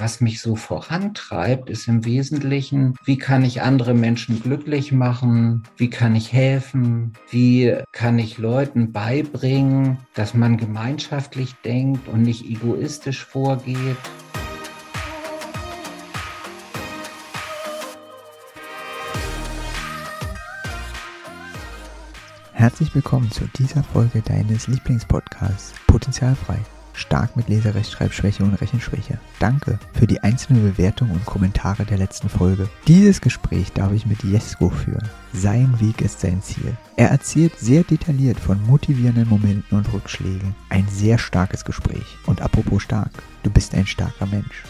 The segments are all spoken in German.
was mich so vorantreibt, ist im Wesentlichen, wie kann ich andere Menschen glücklich machen? Wie kann ich helfen? Wie kann ich Leuten beibringen, dass man gemeinschaftlich denkt und nicht egoistisch vorgeht? Herzlich willkommen zu dieser Folge deines Lieblingspodcasts Potenzialfrei stark mit Leserechtschreibschwäche und Rechenschwäche. Danke für die einzelnen Bewertungen und Kommentare der letzten Folge. Dieses Gespräch darf ich mit Jesko führen. Sein Weg ist sein Ziel. Er erzählt sehr detailliert von motivierenden Momenten und Rückschlägen. Ein sehr starkes Gespräch. Und apropos stark, du bist ein starker Mensch.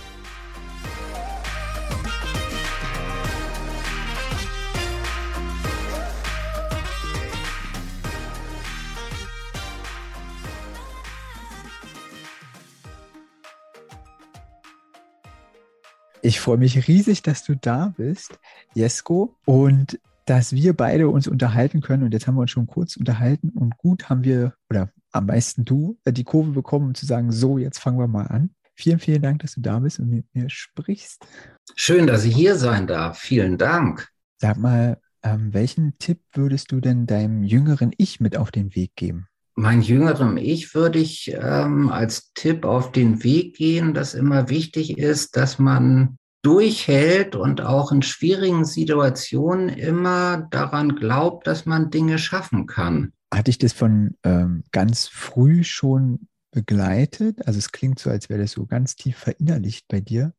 Ich freue mich riesig, dass du da bist, Jesko, und dass wir beide uns unterhalten können. Und jetzt haben wir uns schon kurz unterhalten und gut haben wir, oder am meisten du, äh, die Kurve bekommen, um zu sagen, so, jetzt fangen wir mal an. Vielen, vielen Dank, dass du da bist und mit mir sprichst. Schön, dass ich hier sein darf. Vielen Dank. Sag mal, ähm, welchen Tipp würdest du denn deinem jüngeren Ich mit auf den Weg geben? Mein jüngerem Ich würde ich ähm, als Tipp auf den Weg gehen, dass immer wichtig ist, dass man durchhält und auch in schwierigen Situationen immer daran glaubt, dass man Dinge schaffen kann. Hatte ich das von ähm, ganz früh schon begleitet? Also es klingt so, als wäre das so ganz tief verinnerlicht bei dir.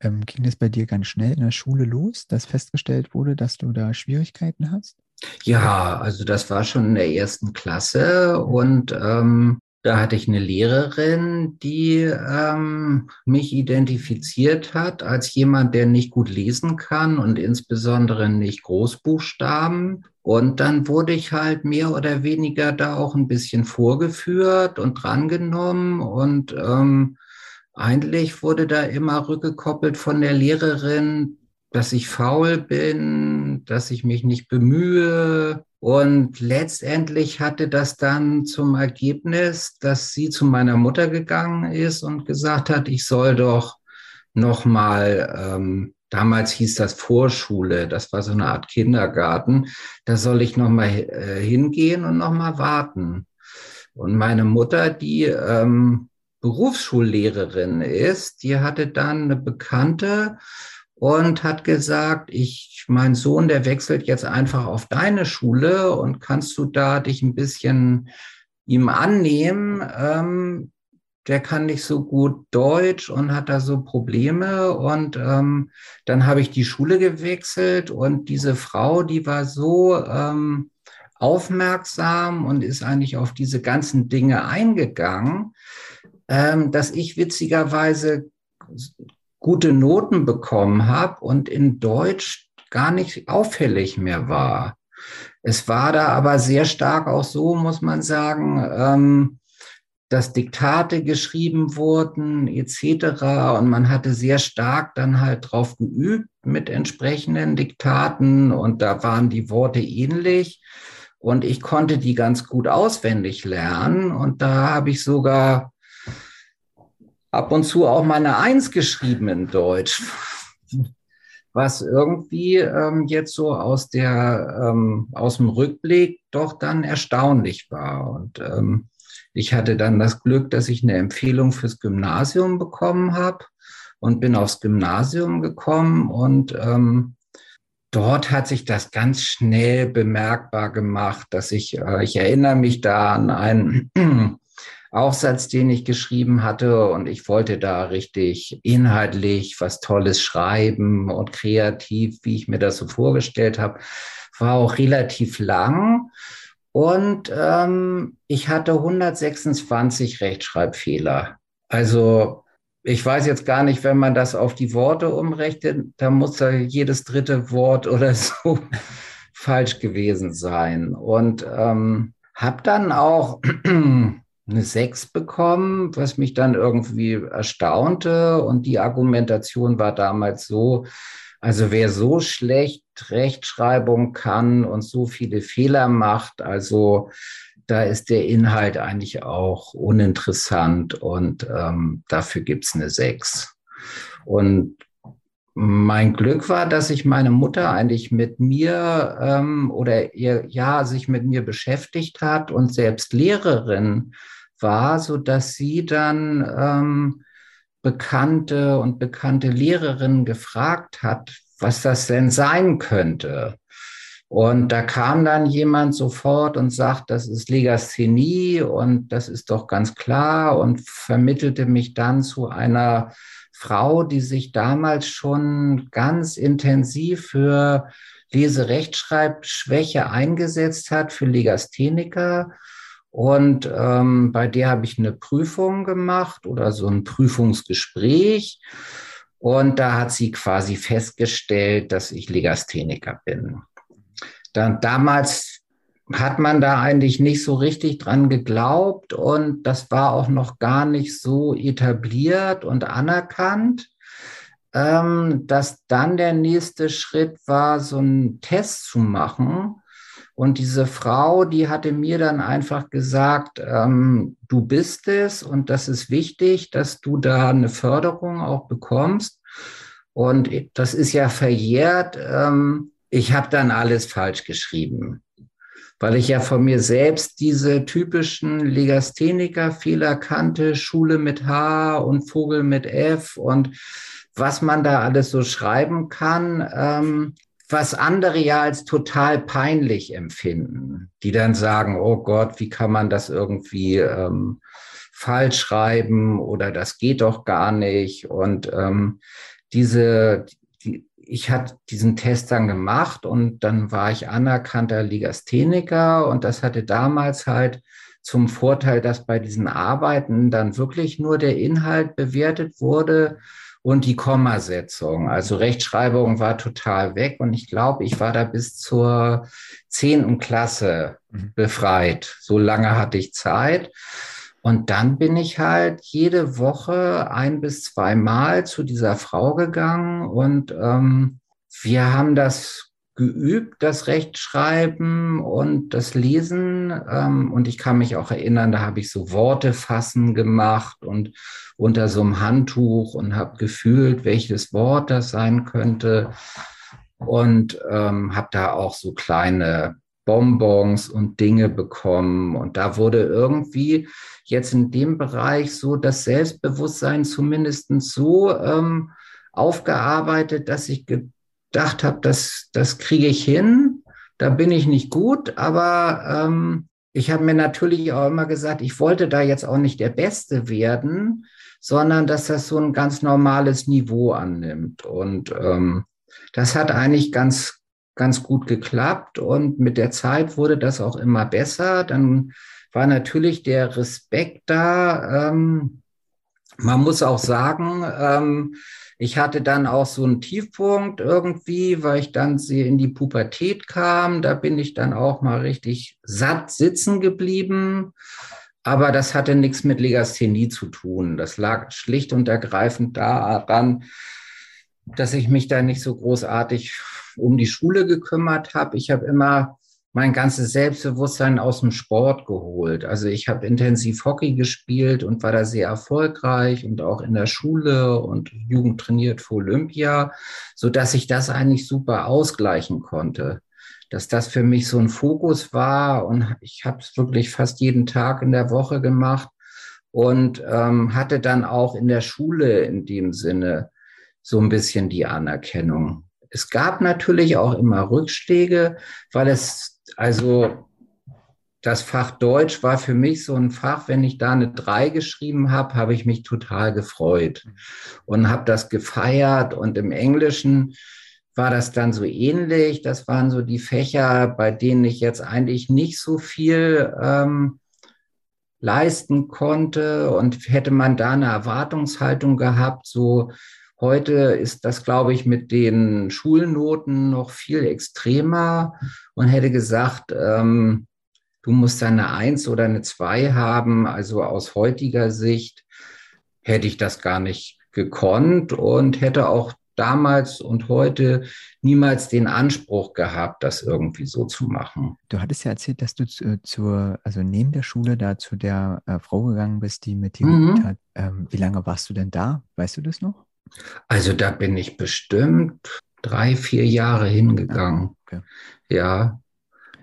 Ähm, ging das bei dir ganz schnell in der Schule los, dass festgestellt wurde, dass du da Schwierigkeiten hast? Ja, also das war schon in der ersten Klasse und ähm, da hatte ich eine Lehrerin, die ähm, mich identifiziert hat als jemand, der nicht gut lesen kann und insbesondere nicht Großbuchstaben. Und dann wurde ich halt mehr oder weniger da auch ein bisschen vorgeführt und drangenommen und ähm, eigentlich wurde da immer rückgekoppelt von der Lehrerin, dass ich faul bin, dass ich mich nicht bemühe. Und letztendlich hatte das dann zum Ergebnis, dass sie zu meiner Mutter gegangen ist und gesagt hat, ich soll doch noch mal, ähm, damals hieß das Vorschule, das war so eine Art Kindergarten, da soll ich noch mal äh, hingehen und noch mal warten. Und meine Mutter, die ähm, Berufsschullehrerin ist, die hatte dann eine Bekannte, und hat gesagt, ich, mein Sohn, der wechselt jetzt einfach auf deine Schule und kannst du da dich ein bisschen ihm annehmen? Ähm, der kann nicht so gut Deutsch und hat da so Probleme. Und ähm, dann habe ich die Schule gewechselt und diese Frau, die war so ähm, aufmerksam und ist eigentlich auf diese ganzen Dinge eingegangen, ähm, dass ich witzigerweise gute Noten bekommen habe und in Deutsch gar nicht auffällig mehr war. Es war da aber sehr stark auch so, muss man sagen, ähm, dass Diktate geschrieben wurden etc. Und man hatte sehr stark dann halt drauf geübt mit entsprechenden Diktaten und da waren die Worte ähnlich und ich konnte die ganz gut auswendig lernen und da habe ich sogar ab und zu auch mal eine Eins geschrieben in Deutsch, was irgendwie ähm, jetzt so aus der ähm, aus dem Rückblick doch dann erstaunlich war. Und ähm, ich hatte dann das Glück, dass ich eine Empfehlung fürs Gymnasium bekommen habe und bin aufs Gymnasium gekommen und ähm, dort hat sich das ganz schnell bemerkbar gemacht, dass ich, äh, ich erinnere mich da an einen Aufsatz, den ich geschrieben hatte. Und ich wollte da richtig inhaltlich was Tolles schreiben und kreativ, wie ich mir das so vorgestellt habe. War auch relativ lang. Und ähm, ich hatte 126 Rechtschreibfehler. Also ich weiß jetzt gar nicht, wenn man das auf die Worte umrechnet, da muss da jedes dritte Wort oder so falsch gewesen sein. Und ähm, habe dann auch eine 6 bekommen, was mich dann irgendwie erstaunte. Und die Argumentation war damals so, also wer so schlecht Rechtschreibung kann und so viele Fehler macht, also da ist der Inhalt eigentlich auch uninteressant und ähm, dafür gibt's eine 6. Und mein Glück war, dass sich meine Mutter eigentlich mit mir ähm, oder ihr ja sich mit mir beschäftigt hat und selbst Lehrerin war, so dass sie dann ähm, bekannte und bekannte Lehrerinnen gefragt hat, was das denn sein könnte. Und da kam dann jemand sofort und sagt, das ist Legasthenie und das ist doch ganz klar und vermittelte mich dann zu einer Frau, die sich damals schon ganz intensiv für Leserechtschreibschwäche eingesetzt hat, für Legastheniker. Und ähm, bei der habe ich eine Prüfung gemacht oder so ein Prüfungsgespräch. Und da hat sie quasi festgestellt, dass ich Legastheniker bin. Dann, damals hat man da eigentlich nicht so richtig dran geglaubt und das war auch noch gar nicht so etabliert und anerkannt, ähm, dass dann der nächste Schritt war, so einen Test zu machen. Und diese Frau, die hatte mir dann einfach gesagt, ähm, du bist es und das ist wichtig, dass du da eine Förderung auch bekommst. Und das ist ja verjährt. Ähm, ich habe dann alles falsch geschrieben weil ich ja von mir selbst diese typischen Legastheniker-Fehler kannte, Schule mit H und Vogel mit F und was man da alles so schreiben kann, ähm, was andere ja als total peinlich empfinden, die dann sagen, oh Gott, wie kann man das irgendwie ähm, falsch schreiben oder das geht doch gar nicht. Und ähm, diese, ich hatte diesen Test dann gemacht und dann war ich anerkannter Legastheniker und das hatte damals halt zum Vorteil, dass bei diesen Arbeiten dann wirklich nur der Inhalt bewertet wurde und die Kommasetzung. Also Rechtschreibung war total weg und ich glaube, ich war da bis zur zehnten Klasse mhm. befreit. So lange hatte ich Zeit. Und dann bin ich halt jede Woche ein bis zweimal zu dieser Frau gegangen und ähm, wir haben das geübt, das Rechtschreiben und das Lesen. Ähm, und ich kann mich auch erinnern, da habe ich so Worte fassen gemacht und unter so einem Handtuch und habe gefühlt, welches Wort das sein könnte. Und ähm, habe da auch so kleine Bonbons und Dinge bekommen. Und da wurde irgendwie jetzt in dem Bereich so das Selbstbewusstsein zumindest so ähm, aufgearbeitet, dass ich gedacht habe, das, das kriege ich hin. Da bin ich nicht gut, aber ähm, ich habe mir natürlich auch immer gesagt, ich wollte da jetzt auch nicht der Beste werden, sondern dass das so ein ganz normales Niveau annimmt. Und ähm, das hat eigentlich ganz, ganz gut geklappt und mit der Zeit wurde das auch immer besser. Dann war natürlich der Respekt da. Ähm, man muss auch sagen, ähm, ich hatte dann auch so einen Tiefpunkt irgendwie, weil ich dann sehr in die Pubertät kam. Da bin ich dann auch mal richtig satt sitzen geblieben. Aber das hatte nichts mit Legasthenie zu tun. Das lag schlicht und ergreifend daran, dass ich mich da nicht so großartig um die Schule gekümmert habe. Ich habe immer mein ganzes Selbstbewusstsein aus dem Sport geholt. Also ich habe intensiv Hockey gespielt und war da sehr erfolgreich und auch in der Schule und Jugend trainiert für Olympia, so dass ich das eigentlich super ausgleichen konnte. Dass das für mich so ein Fokus war und ich habe es wirklich fast jeden Tag in der Woche gemacht und ähm, hatte dann auch in der Schule in dem Sinne so ein bisschen die Anerkennung. Es gab natürlich auch immer Rückschläge, weil es also das Fach Deutsch war für mich so ein Fach, wenn ich da eine 3 geschrieben habe, habe ich mich total gefreut und habe das gefeiert. Und im Englischen war das dann so ähnlich. Das waren so die Fächer, bei denen ich jetzt eigentlich nicht so viel ähm, leisten konnte. Und hätte man da eine Erwartungshaltung gehabt, so Heute ist das, glaube ich, mit den Schulnoten noch viel extremer und hätte gesagt, ähm, du musst eine Eins oder eine Zwei haben. Also aus heutiger Sicht hätte ich das gar nicht gekonnt und hätte auch damals und heute niemals den Anspruch gehabt, das irgendwie so zu machen. Du hattest ja erzählt, dass du zu, zur, also neben der Schule da zu der äh, Frau gegangen bist, die mit dir mhm. hat. Ähm, wie lange warst du denn da? Weißt du das noch? Also da bin ich bestimmt drei, vier Jahre hingegangen. Okay. Ja,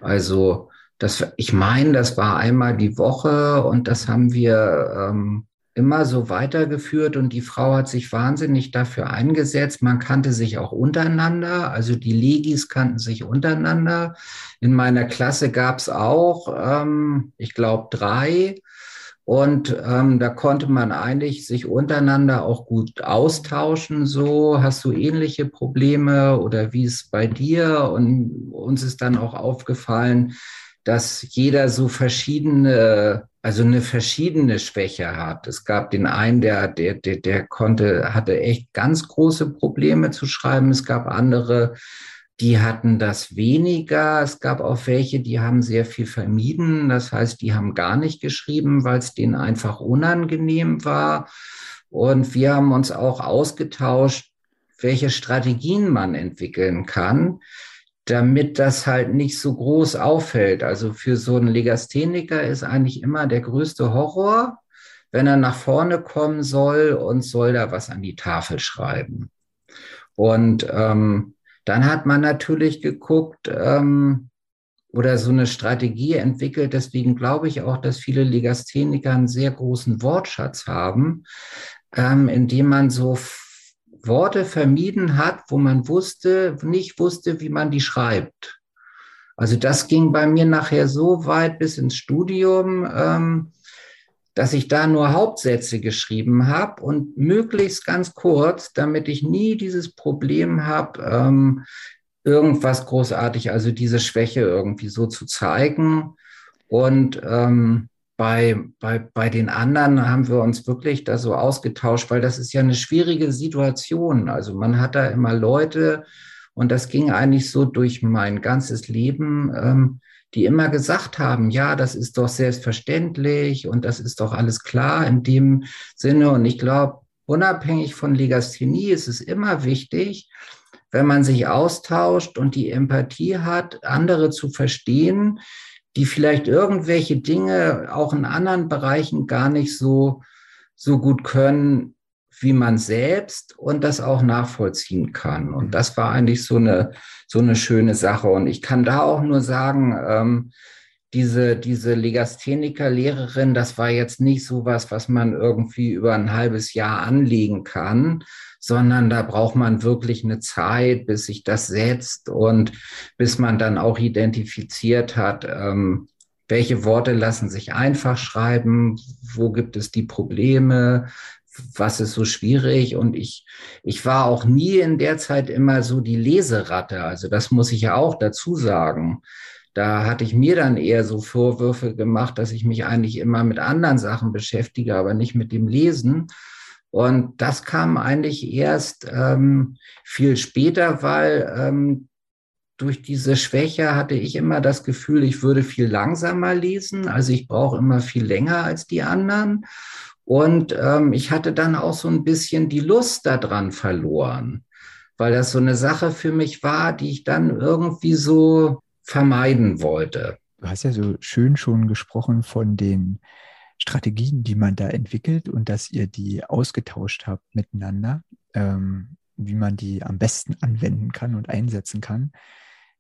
also das, ich meine, das war einmal die Woche und das haben wir ähm, immer so weitergeführt und die Frau hat sich wahnsinnig dafür eingesetzt. Man kannte sich auch untereinander, also die Legis kannten sich untereinander. In meiner Klasse gab es auch, ähm, ich glaube, drei. Und ähm, da konnte man eigentlich sich untereinander auch gut austauschen. So, hast du ähnliche Probleme oder wie ist bei dir? Und uns ist dann auch aufgefallen, dass jeder so verschiedene, also eine verschiedene Schwäche hat. Es gab den einen, der, der, der, der konnte, hatte echt ganz große Probleme zu schreiben. Es gab andere, die hatten das weniger. Es gab auch welche, die haben sehr viel vermieden. Das heißt, die haben gar nicht geschrieben, weil es denen einfach unangenehm war. Und wir haben uns auch ausgetauscht, welche Strategien man entwickeln kann, damit das halt nicht so groß auffällt. Also für so einen Legastheniker ist eigentlich immer der größte Horror, wenn er nach vorne kommen soll und soll da was an die Tafel schreiben. Und ähm, dann hat man natürlich geguckt ähm, oder so eine Strategie entwickelt. Deswegen glaube ich auch, dass viele Legastheniker einen sehr großen Wortschatz haben, ähm, indem man so Worte vermieden hat, wo man wusste, nicht wusste, wie man die schreibt. Also das ging bei mir nachher so weit bis ins Studium, ähm, dass ich da nur Hauptsätze geschrieben habe und möglichst ganz kurz, damit ich nie dieses Problem habe, ähm, irgendwas großartig, also diese Schwäche irgendwie so zu zeigen. Und ähm, bei, bei, bei den anderen haben wir uns wirklich da so ausgetauscht, weil das ist ja eine schwierige Situation. Also man hat da immer Leute und das ging eigentlich so durch mein ganzes Leben. Ähm, die immer gesagt haben, ja, das ist doch selbstverständlich und das ist doch alles klar in dem Sinne. Und ich glaube, unabhängig von Legasthenie ist es immer wichtig, wenn man sich austauscht und die Empathie hat, andere zu verstehen, die vielleicht irgendwelche Dinge auch in anderen Bereichen gar nicht so, so gut können, wie man selbst und das auch nachvollziehen kann. Und das war eigentlich so eine, so eine schöne Sache. Und ich kann da auch nur sagen, ähm, diese, diese Legastheniker-Lehrerin, das war jetzt nicht so was, was man irgendwie über ein halbes Jahr anlegen kann, sondern da braucht man wirklich eine Zeit, bis sich das setzt und bis man dann auch identifiziert hat, ähm, welche Worte lassen sich einfach schreiben, wo gibt es die Probleme, was ist so schwierig? Und ich, ich war auch nie in der Zeit immer so die Leseratte. Also das muss ich ja auch dazu sagen. Da hatte ich mir dann eher so Vorwürfe gemacht, dass ich mich eigentlich immer mit anderen Sachen beschäftige, aber nicht mit dem Lesen. Und das kam eigentlich erst ähm, viel später, weil ähm, durch diese Schwäche hatte ich immer das Gefühl, ich würde viel langsamer lesen. Also ich brauche immer viel länger als die anderen. Und ähm, ich hatte dann auch so ein bisschen die Lust daran verloren, weil das so eine Sache für mich war, die ich dann irgendwie so vermeiden wollte. Du hast ja so schön schon gesprochen von den Strategien, die man da entwickelt und dass ihr die ausgetauscht habt miteinander, ähm, wie man die am besten anwenden kann und einsetzen kann.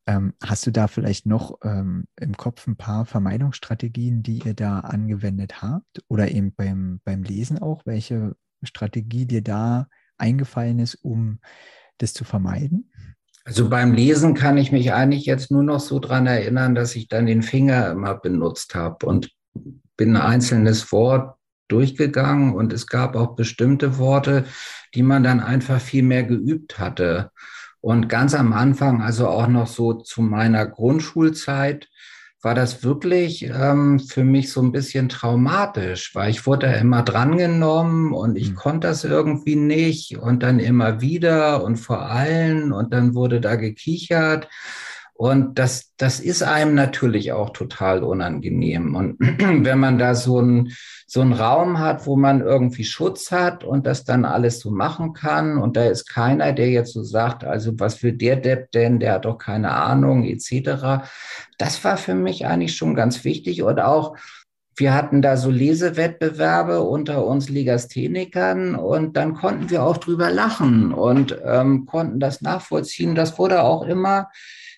Ähm, hast du da vielleicht noch ähm, im Kopf ein paar Vermeidungsstrategien, die ihr da angewendet habt? Oder eben beim, beim Lesen auch, welche Strategie dir da eingefallen ist, um das zu vermeiden? Also beim Lesen kann ich mich eigentlich jetzt nur noch so dran erinnern, dass ich dann den Finger immer benutzt habe und bin ein einzelnes Wort durchgegangen und es gab auch bestimmte Worte, die man dann einfach viel mehr geübt hatte. Und ganz am Anfang, also auch noch so zu meiner Grundschulzeit, war das wirklich ähm, für mich so ein bisschen traumatisch, weil ich wurde immer drangenommen und ich mhm. konnte das irgendwie nicht und dann immer wieder und vor allen und dann wurde da gekichert. Und das, das ist einem natürlich auch total unangenehm. Und wenn man da so ein so einen Raum hat, wo man irgendwie Schutz hat und das dann alles so machen kann. Und da ist keiner, der jetzt so sagt, also was will der Depp denn, der hat doch keine Ahnung, etc. Das war für mich eigentlich schon ganz wichtig und auch wir hatten da so Lesewettbewerbe unter uns Legasthenikern und dann konnten wir auch drüber lachen und ähm, konnten das nachvollziehen. Das wurde auch immer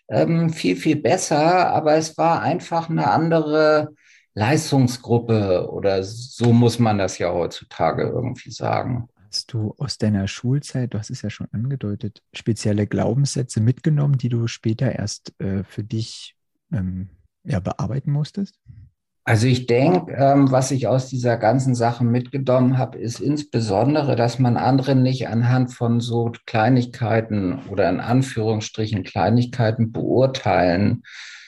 ähm, viel, viel besser, aber es war einfach eine andere Leistungsgruppe oder so muss man das ja heutzutage irgendwie sagen. Hast du aus deiner Schulzeit, du hast es ja schon angedeutet, spezielle Glaubenssätze mitgenommen, die du später erst äh, für dich ähm, ja, bearbeiten musstest? Also ich denke, ähm, was ich aus dieser ganzen Sache mitgenommen habe, ist insbesondere, dass man andere nicht anhand von so Kleinigkeiten oder in Anführungsstrichen Kleinigkeiten beurteilen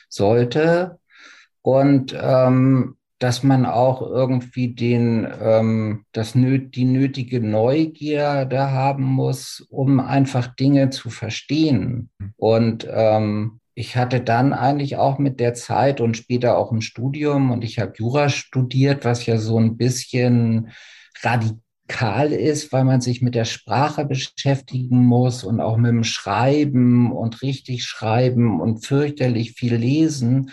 sollte und ähm, dass man auch irgendwie den, ähm, das die nötige Neugier da haben muss, um einfach Dinge zu verstehen. Hm. Und ähm, ich hatte dann eigentlich auch mit der Zeit und später auch im Studium und ich habe Jura studiert, was ja so ein bisschen radikal ist, weil man sich mit der Sprache beschäftigen muss und auch mit dem Schreiben und richtig schreiben und fürchterlich viel lesen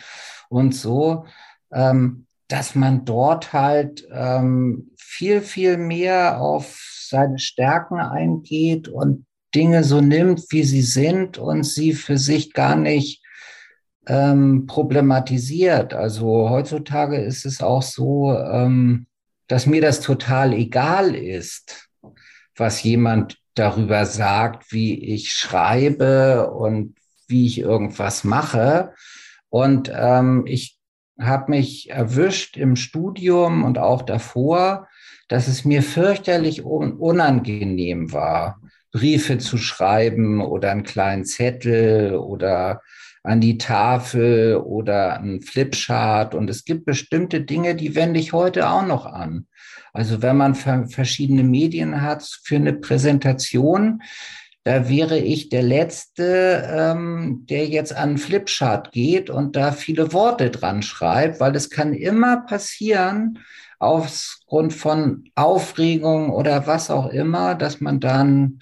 und so, ähm, dass man dort halt ähm, viel, viel mehr auf seine Stärken eingeht und Dinge so nimmt, wie sie sind und sie für sich gar nicht ähm, problematisiert. Also heutzutage ist es auch so, ähm, dass mir das total egal ist, was jemand darüber sagt, wie ich schreibe und wie ich irgendwas mache. Und ähm, ich habe mich erwischt im Studium und auch davor, dass es mir fürchterlich unangenehm war, Briefe zu schreiben oder einen kleinen Zettel oder an die Tafel oder ein Flipchart. Und es gibt bestimmte Dinge, die wende ich heute auch noch an. Also wenn man verschiedene Medien hat für eine Präsentation, da wäre ich der Letzte, ähm, der jetzt an einen Flipchart geht und da viele Worte dran schreibt, weil es kann immer passieren, aufgrund von Aufregung oder was auch immer, dass man dann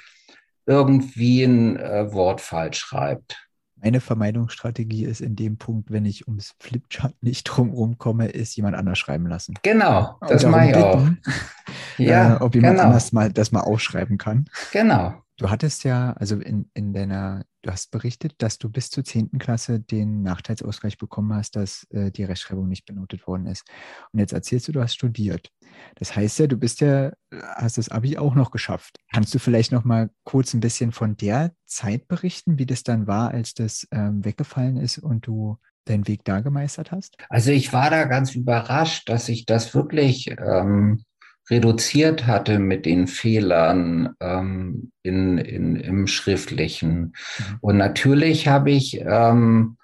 irgendwie ein äh, Wort falsch schreibt. Meine Vermeidungsstrategie ist in dem Punkt, wenn ich ums Flipchart nicht drumherum komme, ist jemand anders schreiben lassen. Genau, das mache ich auch. ja, äh, ob jemand genau. anders mal das mal aufschreiben kann. Genau. Du hattest ja, also in, in deiner, du hast berichtet, dass du bis zur 10. Klasse den Nachteilsausgleich bekommen hast, dass äh, die Rechtschreibung nicht benotet worden ist. Und jetzt erzählst du, du hast studiert. Das heißt ja, du bist ja, hast das Abi auch noch geschafft. Kannst du vielleicht noch mal kurz ein bisschen von der Zeit berichten, wie das dann war, als das ähm, weggefallen ist und du deinen Weg da gemeistert hast? Also ich war da ganz überrascht, dass ich das wirklich ähm, reduziert hatte mit den Fehlern ähm, in, in, im Schriftlichen. Mhm. Und natürlich habe ich ähm,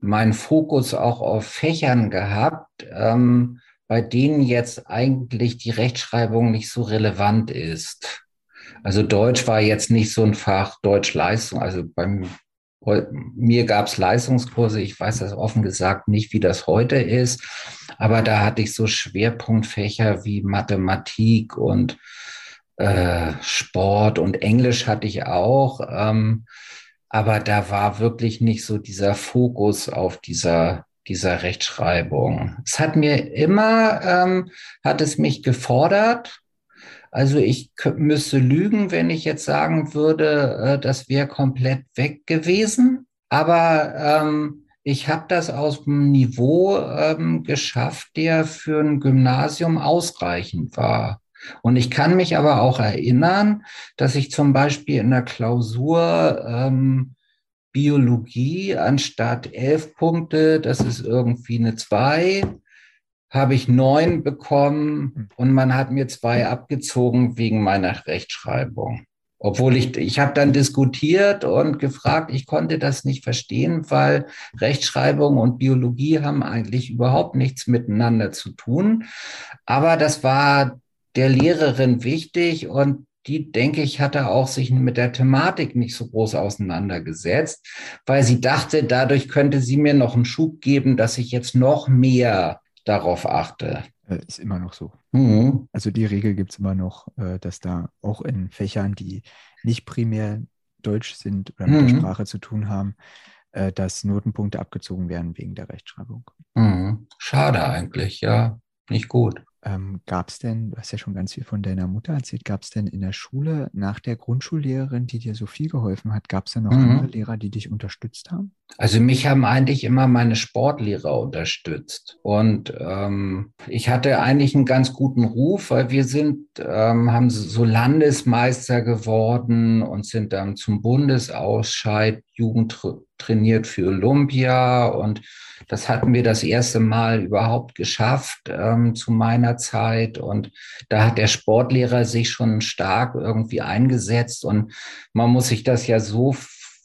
meinen Fokus auch auf Fächern gehabt, ähm, bei denen jetzt eigentlich die Rechtschreibung nicht so relevant ist. Also Deutsch war jetzt nicht so ein Fach, Deutsch Leistung, also beim mir gab es Leistungskurse, ich weiß das offen gesagt nicht, wie das heute ist, aber da hatte ich so Schwerpunktfächer wie Mathematik und äh, Sport und Englisch hatte ich auch. Ähm, aber da war wirklich nicht so dieser Fokus auf dieser, dieser Rechtschreibung. Es hat mir immer, ähm, hat es mich gefordert, also ich müsste lügen, wenn ich jetzt sagen würde, äh, das wäre komplett weg gewesen. Aber ähm, ich habe das aus dem Niveau ähm, geschafft, der für ein Gymnasium ausreichend war. Und ich kann mich aber auch erinnern, dass ich zum Beispiel in der Klausur ähm, Biologie anstatt elf Punkte, das ist irgendwie eine zwei, habe ich neun bekommen hm. und man hat mir zwei abgezogen wegen meiner Rechtschreibung. Obwohl ich, ich habe dann diskutiert und gefragt, ich konnte das nicht verstehen, weil Rechtschreibung und Biologie haben eigentlich überhaupt nichts miteinander zu tun. Aber das war der Lehrerin wichtig und die, denke ich, hatte auch sich mit der Thematik nicht so groß auseinandergesetzt, weil sie dachte, dadurch könnte sie mir noch einen Schub geben, dass ich jetzt noch mehr darauf achte. Äh, ist immer noch so. Mhm. Also die Regel gibt es immer noch, äh, dass da auch in Fächern, die nicht primär Deutsch sind oder mit mhm. der Sprache zu tun haben, äh, dass Notenpunkte abgezogen werden wegen der Rechtschreibung. Mhm. Schade eigentlich, ja. nicht gut. Ähm, gab es denn, du hast ja schon ganz viel von deiner Mutter erzählt, gab es denn in der Schule nach der Grundschullehrerin, die dir so viel geholfen hat, gab es denn noch mhm. andere Lehrer, die dich unterstützt haben? Also mich haben eigentlich immer meine Sportlehrer unterstützt. Und ähm, ich hatte eigentlich einen ganz guten Ruf, weil wir sind, ähm, haben so Landesmeister geworden und sind dann zum Bundesausscheid Jugend trainiert für Olympia und das hatten wir das erste Mal überhaupt geschafft ähm, zu meiner Zeit. Und da hat der Sportlehrer sich schon stark irgendwie eingesetzt. Und man muss sich das ja so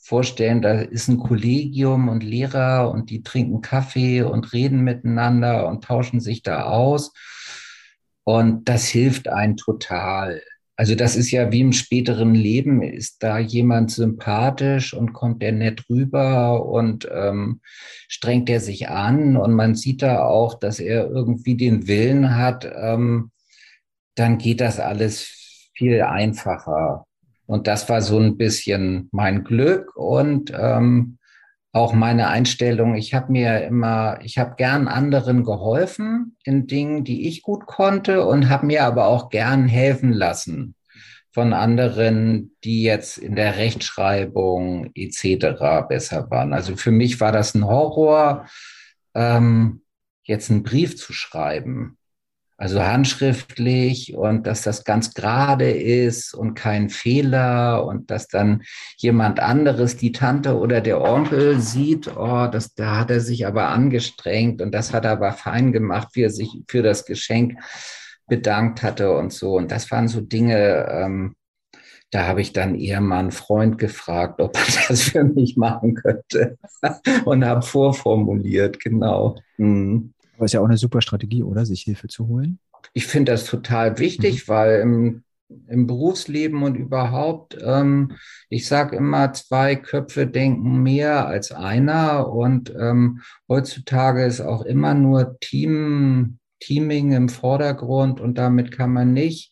vorstellen, da ist ein Kollegium und Lehrer und die trinken Kaffee und reden miteinander und tauschen sich da aus. Und das hilft einen total. Also das ist ja wie im späteren Leben, ist da jemand sympathisch und kommt der nett rüber und ähm, strengt er sich an und man sieht da auch, dass er irgendwie den Willen hat, ähm, dann geht das alles viel einfacher. Und das war so ein bisschen mein Glück und ähm, auch meine Einstellung. Ich habe mir immer, ich habe gern anderen geholfen in Dingen, die ich gut konnte und habe mir aber auch gern helfen lassen von anderen, die jetzt in der Rechtschreibung etc. besser waren. Also für mich war das ein Horror, ähm, jetzt einen Brief zu schreiben. Also handschriftlich und dass das ganz gerade ist und kein Fehler und dass dann jemand anderes, die Tante oder der Onkel sieht, oh, das, da hat er sich aber angestrengt und das hat er aber fein gemacht, wie er sich für das Geschenk bedankt hatte und so. Und das waren so Dinge, ähm, da habe ich dann eher mal einen Freund gefragt, ob er das für mich machen könnte und habe vorformuliert, genau. Mhm. Aber ist ja auch eine super Strategie, oder? Sich Hilfe zu holen. Ich finde das total wichtig, mhm. weil im, im, Berufsleben und überhaupt, ähm, ich sage immer, zwei Köpfe denken mehr als einer. Und ähm, heutzutage ist auch immer nur Team, Teaming im Vordergrund und damit kann man nicht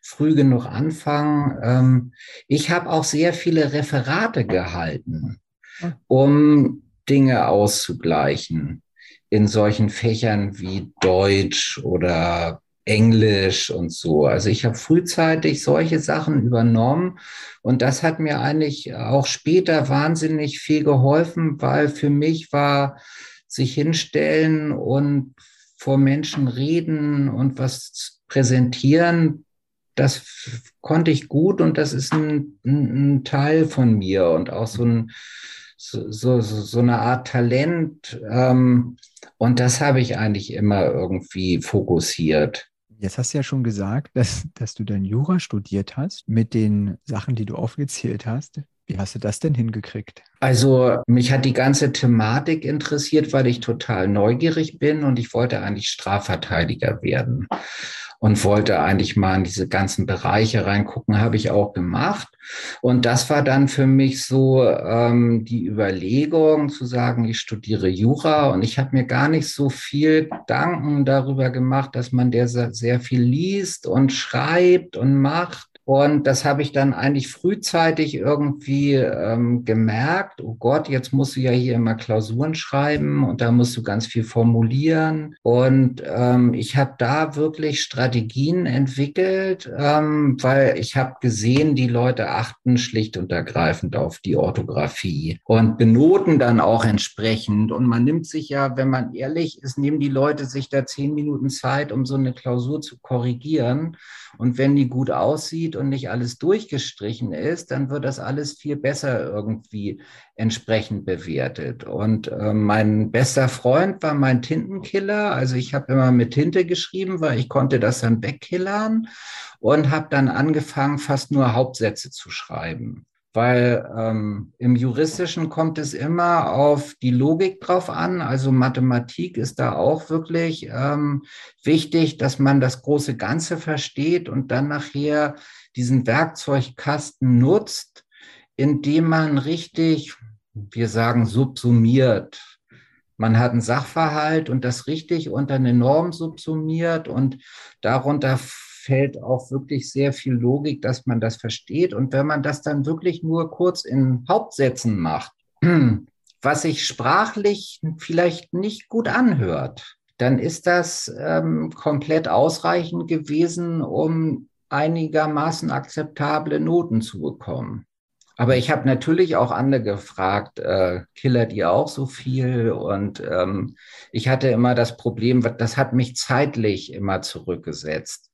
früh genug anfangen. Ähm, ich habe auch sehr viele Referate gehalten, um Dinge auszugleichen in solchen Fächern wie Deutsch oder Englisch und so. Also ich habe frühzeitig solche Sachen übernommen und das hat mir eigentlich auch später wahnsinnig viel geholfen, weil für mich war sich hinstellen und vor Menschen reden und was präsentieren, das konnte ich gut und das ist ein, ein Teil von mir und auch so ein so, so, so eine Art Talent. Ähm, und das habe ich eigentlich immer irgendwie fokussiert. Jetzt hast du ja schon gesagt, dass, dass du dann Jura studiert hast mit den Sachen, die du aufgezählt hast. Wie hast du das denn hingekriegt? Also mich hat die ganze Thematik interessiert, weil ich total neugierig bin und ich wollte eigentlich Strafverteidiger werden und wollte eigentlich mal in diese ganzen Bereiche reingucken, habe ich auch gemacht. Und das war dann für mich so ähm, die Überlegung zu sagen, ich studiere Jura und ich habe mir gar nicht so viel Gedanken darüber gemacht, dass man der sehr viel liest und schreibt und macht und das habe ich dann eigentlich frühzeitig irgendwie ähm, gemerkt. Oh Gott, jetzt musst du ja hier immer Klausuren schreiben und da musst du ganz viel formulieren. Und ähm, ich habe da wirklich Strategien entwickelt, ähm, weil ich habe gesehen, die Leute achten schlicht und ergreifend auf die Orthographie und benoten dann auch entsprechend. Und man nimmt sich ja, wenn man ehrlich ist, nehmen die Leute sich da zehn Minuten Zeit, um so eine Klausur zu korrigieren. Und wenn die gut aussieht und nicht alles durchgestrichen ist, dann wird das alles viel besser irgendwie entsprechend bewertet. Und äh, mein bester Freund war mein Tintenkiller. Also ich habe immer mit Tinte geschrieben, weil ich konnte das dann wegkillern und habe dann angefangen, fast nur Hauptsätze zu schreiben weil ähm, im Juristischen kommt es immer auf die Logik drauf an. Also Mathematik ist da auch wirklich ähm, wichtig, dass man das große Ganze versteht und dann nachher diesen Werkzeugkasten nutzt, indem man richtig, wir sagen, subsumiert. Man hat einen Sachverhalt und das richtig unter eine Norm subsumiert und darunter fällt auch wirklich sehr viel Logik, dass man das versteht. Und wenn man das dann wirklich nur kurz in Hauptsätzen macht, was sich sprachlich vielleicht nicht gut anhört, dann ist das ähm, komplett ausreichend gewesen, um einigermaßen akzeptable Noten zu bekommen. Aber ich habe natürlich auch andere gefragt, äh, killert ihr auch so viel? Und ähm, ich hatte immer das Problem, das hat mich zeitlich immer zurückgesetzt.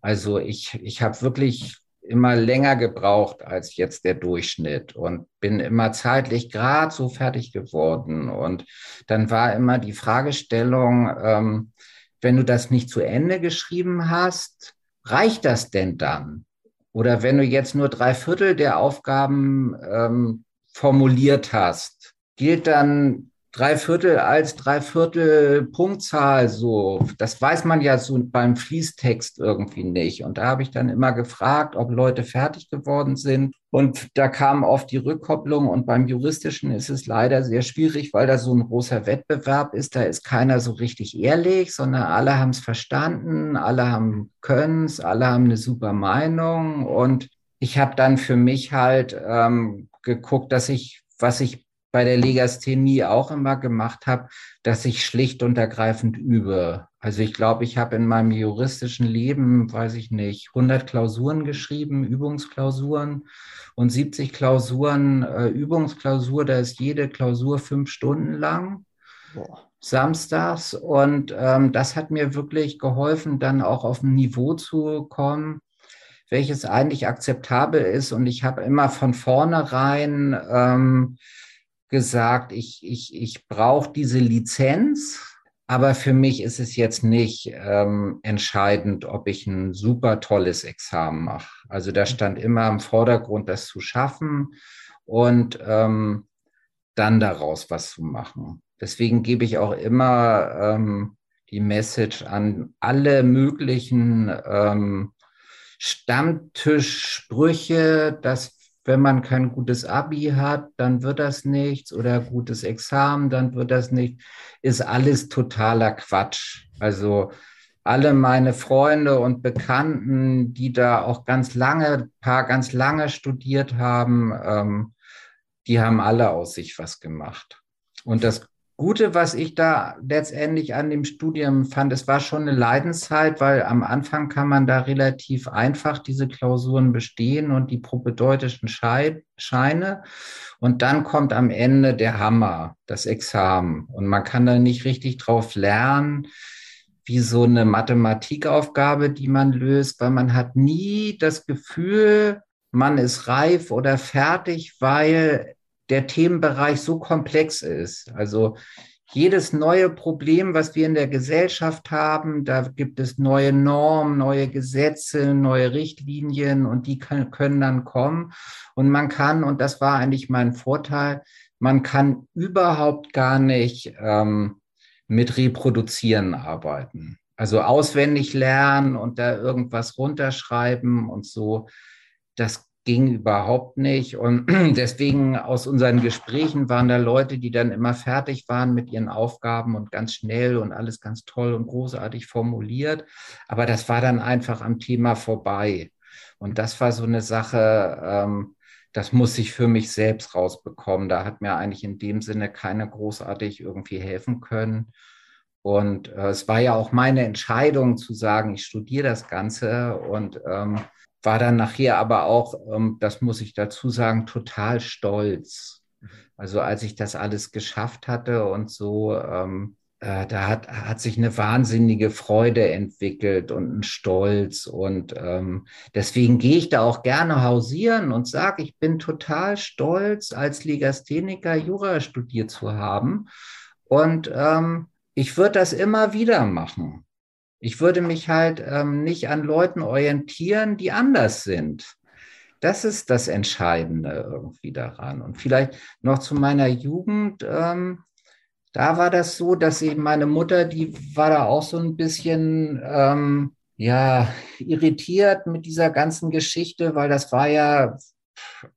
Also ich, ich habe wirklich immer länger gebraucht als jetzt der Durchschnitt und bin immer zeitlich gerade so fertig geworden. Und dann war immer die Fragestellung, ähm, wenn du das nicht zu Ende geschrieben hast, reicht das denn dann? Oder wenn du jetzt nur drei Viertel der Aufgaben ähm, formuliert hast, gilt dann drei Viertel als drei Viertel Punktzahl so. Das weiß man ja so beim Fließtext irgendwie nicht. Und da habe ich dann immer gefragt, ob Leute fertig geworden sind. Und da kam oft die Rückkopplung. Und beim Juristischen ist es leider sehr schwierig, weil da so ein großer Wettbewerb ist. Da ist keiner so richtig ehrlich, sondern alle haben es verstanden, alle haben können es, alle haben eine super Meinung. Und ich habe dann für mich halt ähm, geguckt, dass ich, was ich bei der Legasthenie auch immer gemacht habe, dass ich schlicht und ergreifend übe. Also ich glaube, ich habe in meinem juristischen Leben, weiß ich nicht, 100 Klausuren geschrieben, Übungsklausuren und 70 Klausuren, äh, Übungsklausur, da ist jede Klausur fünf Stunden lang. Boah. Samstags und ähm, das hat mir wirklich geholfen, dann auch auf ein Niveau zu kommen, welches eigentlich akzeptabel ist. Und ich habe immer von vornherein ähm, gesagt, ich, ich, ich brauche diese Lizenz, aber für mich ist es jetzt nicht ähm, entscheidend, ob ich ein super tolles Examen mache. Also da stand immer im Vordergrund, das zu schaffen und ähm, dann daraus was zu machen. Deswegen gebe ich auch immer ähm, die Message an alle möglichen ähm, Stammtischsprüche, dass wenn man kein gutes Abi hat, dann wird das nichts oder gutes Examen, dann wird das nicht, ist alles totaler Quatsch. Also alle meine Freunde und Bekannten, die da auch ganz lange, paar ganz lange studiert haben, ähm, die haben alle aus sich was gemacht. Und das Gute, was ich da letztendlich an dem Studium fand, es war schon eine Leidenszeit, weil am Anfang kann man da relativ einfach diese Klausuren bestehen und die propedeutischen Scheine. Und dann kommt am Ende der Hammer, das Examen. Und man kann da nicht richtig drauf lernen, wie so eine Mathematikaufgabe, die man löst, weil man hat nie das Gefühl, man ist reif oder fertig, weil der Themenbereich so komplex ist. Also jedes neue Problem, was wir in der Gesellschaft haben, da gibt es neue Normen, neue Gesetze, neue Richtlinien und die können, können dann kommen. Und man kann, und das war eigentlich mein Vorteil, man kann überhaupt gar nicht ähm, mit Reproduzieren arbeiten. Also auswendig lernen und da irgendwas runterschreiben und so. Das ging überhaupt nicht. Und deswegen aus unseren Gesprächen waren da Leute, die dann immer fertig waren mit ihren Aufgaben und ganz schnell und alles ganz toll und großartig formuliert. Aber das war dann einfach am Thema vorbei. Und das war so eine Sache, ähm, das muss ich für mich selbst rausbekommen. Da hat mir eigentlich in dem Sinne keiner großartig irgendwie helfen können. Und äh, es war ja auch meine Entscheidung zu sagen, ich studiere das Ganze und ähm, war dann nachher aber auch, ähm, das muss ich dazu sagen, total stolz. Also als ich das alles geschafft hatte und so, ähm, äh, da hat, hat sich eine wahnsinnige Freude entwickelt und ein Stolz. Und ähm, deswegen gehe ich da auch gerne hausieren und sage, ich bin total stolz, als Legastheniker Jura studiert zu haben. Und ähm, ich würde das immer wieder machen. Ich würde mich halt ähm, nicht an Leuten orientieren, die anders sind. Das ist das Entscheidende irgendwie daran. Und vielleicht noch zu meiner Jugend. Ähm, da war das so, dass eben meine Mutter, die war da auch so ein bisschen, ähm, ja, irritiert mit dieser ganzen Geschichte, weil das war ja,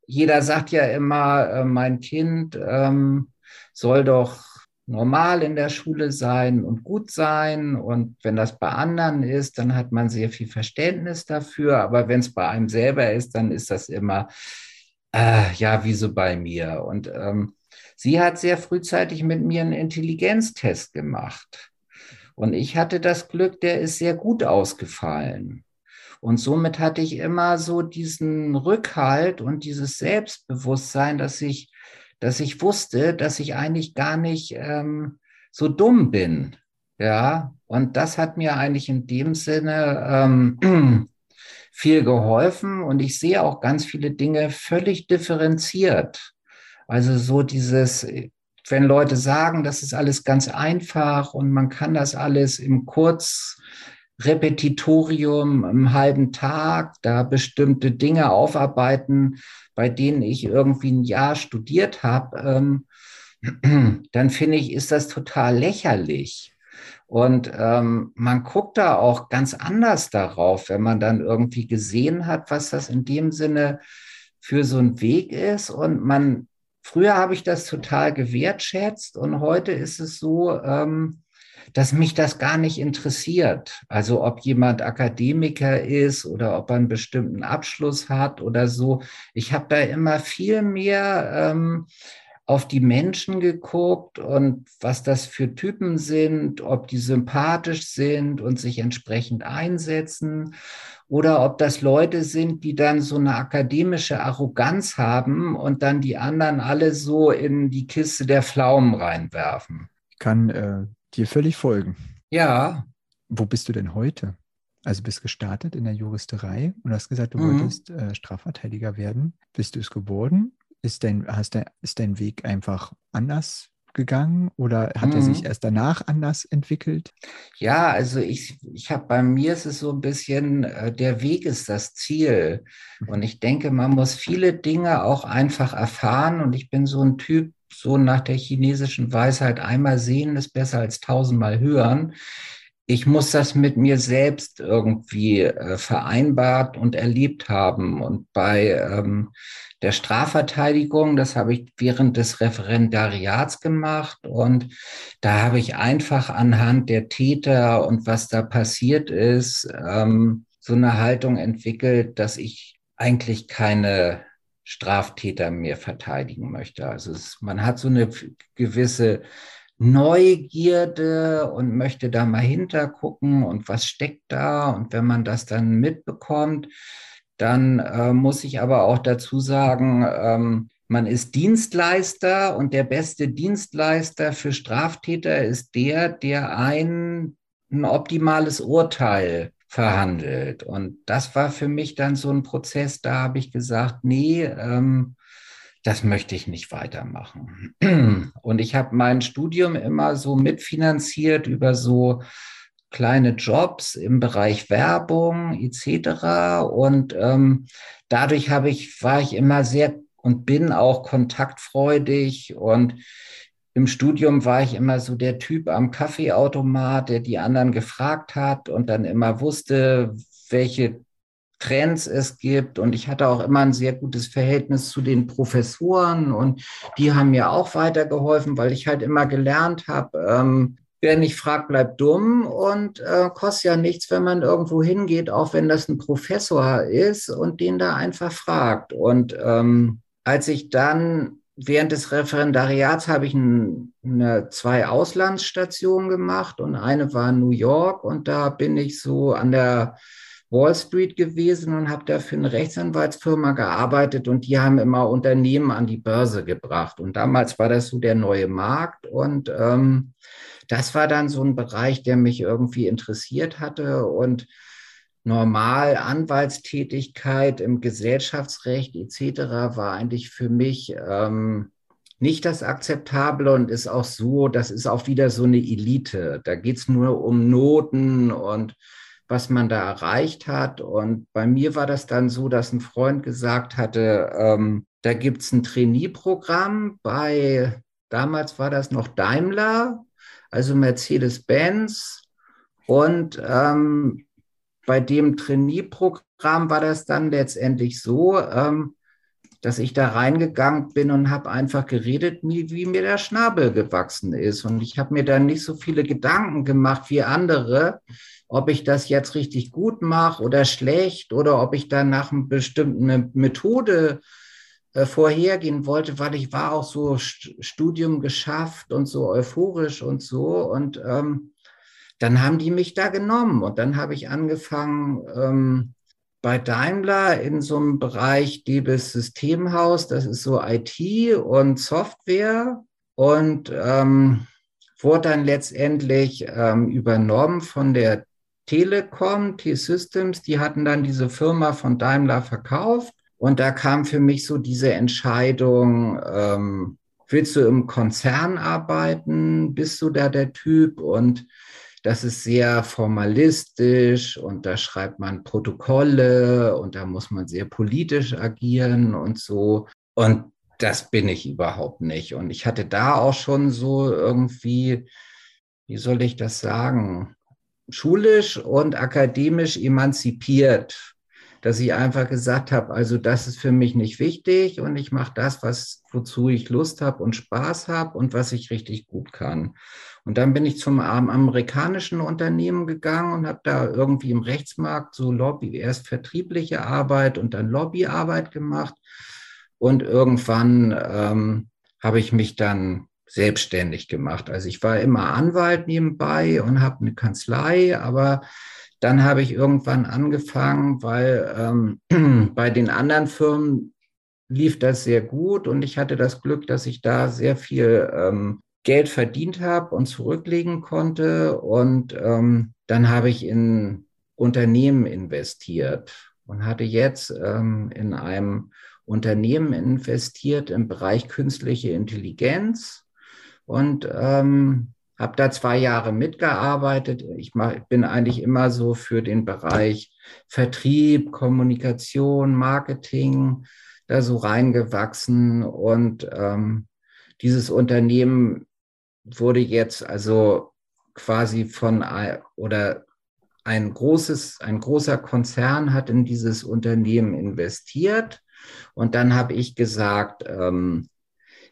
jeder sagt ja immer, äh, mein Kind ähm, soll doch normal in der Schule sein und gut sein. Und wenn das bei anderen ist, dann hat man sehr viel Verständnis dafür. Aber wenn es bei einem selber ist, dann ist das immer, äh, ja, wie so bei mir. Und ähm, sie hat sehr frühzeitig mit mir einen Intelligenztest gemacht. Und ich hatte das Glück, der ist sehr gut ausgefallen. Und somit hatte ich immer so diesen Rückhalt und dieses Selbstbewusstsein, dass ich, dass ich wusste, dass ich eigentlich gar nicht ähm, so dumm bin. Ja, und das hat mir eigentlich in dem Sinne ähm, viel geholfen. Und ich sehe auch ganz viele Dinge völlig differenziert. Also so dieses, wenn Leute sagen, das ist alles ganz einfach und man kann das alles im Kurzrepetitorium im halben Tag, da bestimmte Dinge aufarbeiten, bei denen ich irgendwie ein Jahr studiert habe, ähm, dann finde ich, ist das total lächerlich. Und ähm, man guckt da auch ganz anders darauf, wenn man dann irgendwie gesehen hat, was das in dem Sinne für so ein Weg ist. Und man Früher habe ich das total gewertschätzt und heute ist es so, ähm, dass mich das gar nicht interessiert. Also ob jemand Akademiker ist oder ob er einen bestimmten Abschluss hat oder so. Ich habe da immer viel mehr ähm, auf die Menschen geguckt und was das für Typen sind, ob die sympathisch sind und sich entsprechend einsetzen oder ob das Leute sind, die dann so eine akademische Arroganz haben und dann die anderen alle so in die Kiste der Pflaumen reinwerfen. Ich kann äh, dir völlig folgen. Ja. Wo bist du denn heute? Also bist gestartet in der Juristerei und hast gesagt, du mhm. wolltest äh, Strafverteidiger werden. Bist du es geworden? Ist dein, hast der, ist dein Weg einfach anders gegangen oder hat mhm. er sich erst danach anders entwickelt? Ja, also ich, ich habe bei mir ist es so ein bisschen, äh, der Weg ist das Ziel. Mhm. Und ich denke, man muss viele Dinge auch einfach erfahren. Und ich bin so ein Typ, so nach der chinesischen Weisheit, einmal sehen ist besser als tausendmal hören. Ich muss das mit mir selbst irgendwie äh, vereinbart und erlebt haben. Und bei ähm, der Strafverteidigung. Das habe ich während des Referendariats gemacht und da habe ich einfach anhand der Täter und was da passiert ist, ähm, so eine Haltung entwickelt, dass ich eigentlich keine Straftäter mehr verteidigen möchte. Also es, man hat so eine gewisse Neugierde und möchte da mal hintergucken und was steckt da. Und wenn man das dann mitbekommt, dann äh, muss ich aber auch dazu sagen, ähm, man ist Dienstleister und der beste Dienstleister für Straftäter ist der, der ein, ein optimales Urteil verhandelt. Und das war für mich dann so ein Prozess, da habe ich gesagt, nee, ähm, das möchte ich nicht weitermachen. Und ich habe mein Studium immer so mitfinanziert über so kleine Jobs im Bereich Werbung etc. Und ähm, dadurch habe ich, war ich immer sehr und bin auch kontaktfreudig und im Studium war ich immer so der Typ am Kaffeeautomat, der die anderen gefragt hat und dann immer wusste, welche Trends es gibt. Und ich hatte auch immer ein sehr gutes Verhältnis zu den Professoren und die haben mir auch weitergeholfen, weil ich halt immer gelernt habe, ähm, wer nicht fragt, bleibt dumm und äh, kostet ja nichts, wenn man irgendwo hingeht, auch wenn das ein Professor ist und den da einfach fragt. Und ähm, als ich dann während des Referendariats habe ich ein, eine, zwei Auslandsstationen gemacht und eine war in New York und da bin ich so an der Wall Street gewesen und habe da für eine Rechtsanwaltsfirma gearbeitet und die haben immer Unternehmen an die Börse gebracht. Und damals war das so der neue Markt und ähm, das war dann so ein Bereich, der mich irgendwie interessiert hatte und normal Anwaltstätigkeit im Gesellschaftsrecht etc. war eigentlich für mich ähm, nicht das Akzeptable und ist auch so, das ist auch wieder so eine Elite. Da geht es nur um Noten und was man da erreicht hat. Und bei mir war das dann so, dass ein Freund gesagt hatte, ähm, da gibt es ein Trainee-Programm bei, damals war das noch Daimler, also Mercedes-Benz. Und ähm, bei dem Trainee-Programm war das dann letztendlich so, ähm, dass ich da reingegangen bin und habe einfach geredet, wie, wie, mir der Schnabel gewachsen ist. Und ich habe mir dann nicht so viele Gedanken gemacht wie andere, ob ich das jetzt richtig gut mache oder schlecht oder ob ich dann nach einer bestimmten Methode äh, vorhergehen wollte, weil ich war auch so Studium geschafft und so euphorisch und so. Und ähm, dann haben die mich da genommen und dann habe ich angefangen, ähm, bei Daimler in so einem Bereich DBIS Systemhaus, das ist so IT und Software und ähm, wurde dann letztendlich ähm, übernommen von der Telekom, T-Systems, die hatten dann diese Firma von Daimler verkauft und da kam für mich so diese Entscheidung, ähm, willst du im Konzern arbeiten? Bist du da der Typ? Und das ist sehr formalistisch und da schreibt man Protokolle und da muss man sehr politisch agieren und so. Und das bin ich überhaupt nicht. Und ich hatte da auch schon so irgendwie, wie soll ich das sagen, schulisch und akademisch emanzipiert dass ich einfach gesagt habe, also das ist für mich nicht wichtig und ich mache das, was wozu ich Lust habe und Spaß habe und was ich richtig gut kann. Und dann bin ich zum amerikanischen Unternehmen gegangen und habe da irgendwie im Rechtsmarkt so Lobby, erst vertriebliche Arbeit und dann Lobbyarbeit gemacht. Und irgendwann ähm, habe ich mich dann selbstständig gemacht. Also ich war immer Anwalt nebenbei und habe eine Kanzlei, aber dann habe ich irgendwann angefangen, weil ähm, bei den anderen Firmen lief das sehr gut und ich hatte das Glück, dass ich da sehr viel ähm, Geld verdient habe und zurücklegen konnte. Und ähm, dann habe ich in Unternehmen investiert und hatte jetzt ähm, in einem Unternehmen investiert im Bereich künstliche Intelligenz. Und ähm, habe da zwei Jahre mitgearbeitet. Ich mach, bin eigentlich immer so für den Bereich Vertrieb, Kommunikation, Marketing da so reingewachsen. Und ähm, dieses Unternehmen wurde jetzt also quasi von oder ein großes, ein großer Konzern hat in dieses Unternehmen investiert. Und dann habe ich gesagt, ähm,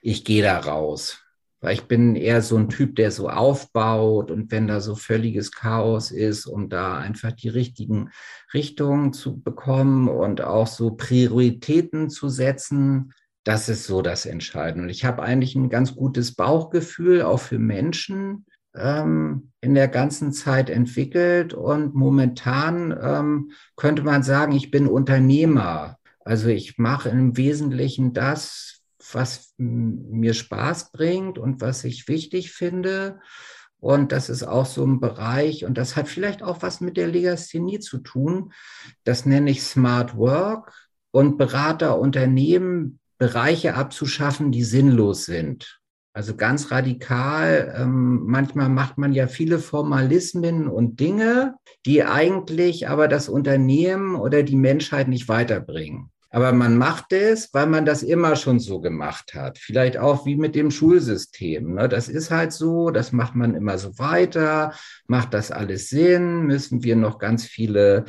ich gehe da raus weil ich bin eher so ein Typ, der so aufbaut und wenn da so völliges Chaos ist, um da einfach die richtigen Richtungen zu bekommen und auch so Prioritäten zu setzen, das ist so das Entscheidende. Und ich habe eigentlich ein ganz gutes Bauchgefühl auch für Menschen ähm, in der ganzen Zeit entwickelt und momentan ähm, könnte man sagen, ich bin Unternehmer. Also ich mache im Wesentlichen das, was mir Spaß bringt und was ich wichtig finde. Und das ist auch so ein Bereich, und das hat vielleicht auch was mit der Legasthenie zu tun. Das nenne ich Smart Work und Berater Unternehmen, Bereiche abzuschaffen, die sinnlos sind. Also ganz radikal. Ähm, manchmal macht man ja viele Formalismen und Dinge, die eigentlich aber das Unternehmen oder die Menschheit nicht weiterbringen. Aber man macht es, weil man das immer schon so gemacht hat. Vielleicht auch wie mit dem Schulsystem. Ne? Das ist halt so, das macht man immer so weiter. Macht das alles Sinn? Müssen wir noch ganz viele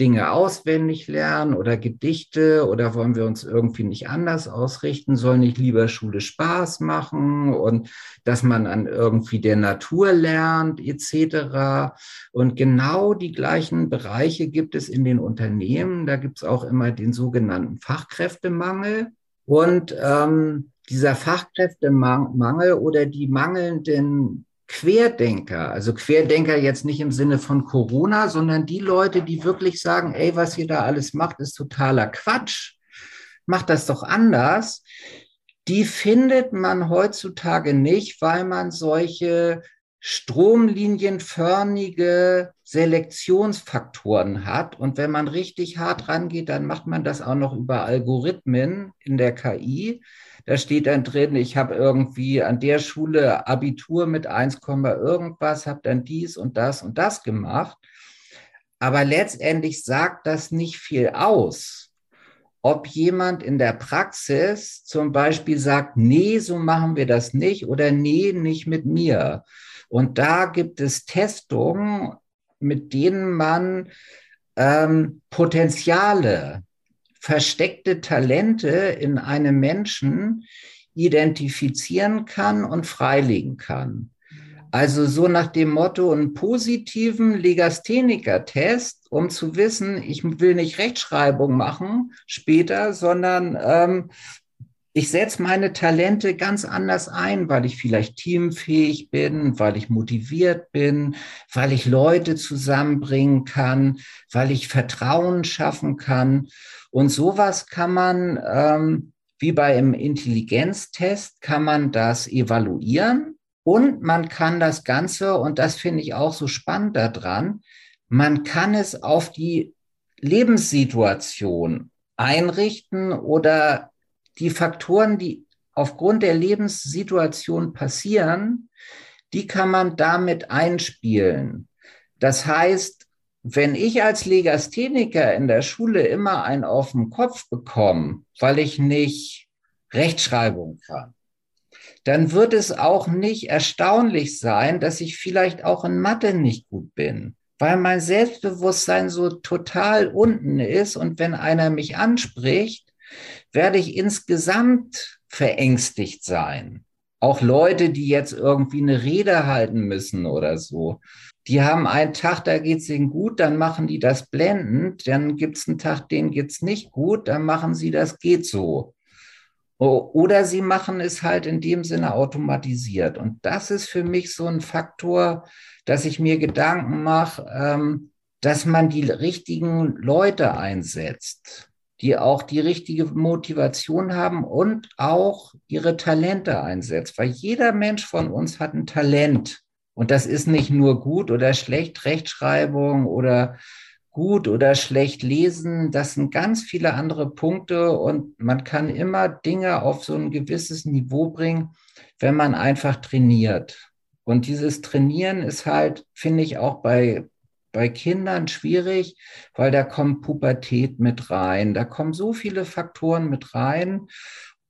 Dinge auswendig lernen oder Gedichte oder wollen wir uns irgendwie nicht anders ausrichten? Soll nicht lieber Schule Spaß machen und dass man an irgendwie der Natur lernt etc. Und genau die gleichen Bereiche gibt es in den Unternehmen. Da gibt es auch immer den sogenannten Fachkräftemangel. Und ähm, dieser Fachkräftemangel oder die mangelnden Querdenker, also Querdenker jetzt nicht im Sinne von Corona, sondern die Leute, die wirklich sagen, ey, was ihr da alles macht, ist totaler Quatsch. Macht das doch anders. Die findet man heutzutage nicht, weil man solche stromlinienförmige Selektionsfaktoren hat. Und wenn man richtig hart rangeht, dann macht man das auch noch über Algorithmen in der KI. Da steht dann drin, ich habe irgendwie an der Schule Abitur mit 1, irgendwas, habe dann dies und das und das gemacht. Aber letztendlich sagt das nicht viel aus. Ob jemand in der Praxis zum Beispiel sagt, nee, so machen wir das nicht oder nee, nicht mit mir. Und da gibt es Testungen, mit denen man ähm, Potenziale versteckte Talente in einem Menschen identifizieren kann und freilegen kann. Also so nach dem Motto, einen positiven Legastheniker-Test, um zu wissen, ich will nicht Rechtschreibung machen später, sondern ähm, ich setze meine Talente ganz anders ein, weil ich vielleicht teamfähig bin, weil ich motiviert bin, weil ich Leute zusammenbringen kann, weil ich Vertrauen schaffen kann. Und sowas kann man, ähm, wie bei einem Intelligenztest, kann man das evaluieren und man kann das Ganze, und das finde ich auch so spannend daran, man kann es auf die Lebenssituation einrichten oder die Faktoren, die aufgrund der Lebenssituation passieren, die kann man damit einspielen. Das heißt, wenn ich als Legastheniker in der Schule immer einen auf den Kopf bekomme, weil ich nicht Rechtschreibung kann, dann wird es auch nicht erstaunlich sein, dass ich vielleicht auch in Mathe nicht gut bin, weil mein Selbstbewusstsein so total unten ist und wenn einer mich anspricht, werde ich insgesamt verängstigt sein. Auch Leute, die jetzt irgendwie eine Rede halten müssen oder so, die haben einen Tag, da geht es ihnen gut, dann machen die das blendend, dann gibt es einen Tag, den geht es nicht gut, dann machen sie das geht so. Oder sie machen es halt in dem Sinne automatisiert. Und das ist für mich so ein Faktor, dass ich mir Gedanken mache, ähm, dass man die richtigen Leute einsetzt die auch die richtige Motivation haben und auch ihre Talente einsetzt. Weil jeder Mensch von uns hat ein Talent. Und das ist nicht nur gut oder schlecht Rechtschreibung oder gut oder schlecht lesen. Das sind ganz viele andere Punkte und man kann immer Dinge auf so ein gewisses Niveau bringen, wenn man einfach trainiert. Und dieses Trainieren ist halt, finde ich, auch bei bei Kindern schwierig, weil da kommt Pubertät mit rein, da kommen so viele Faktoren mit rein.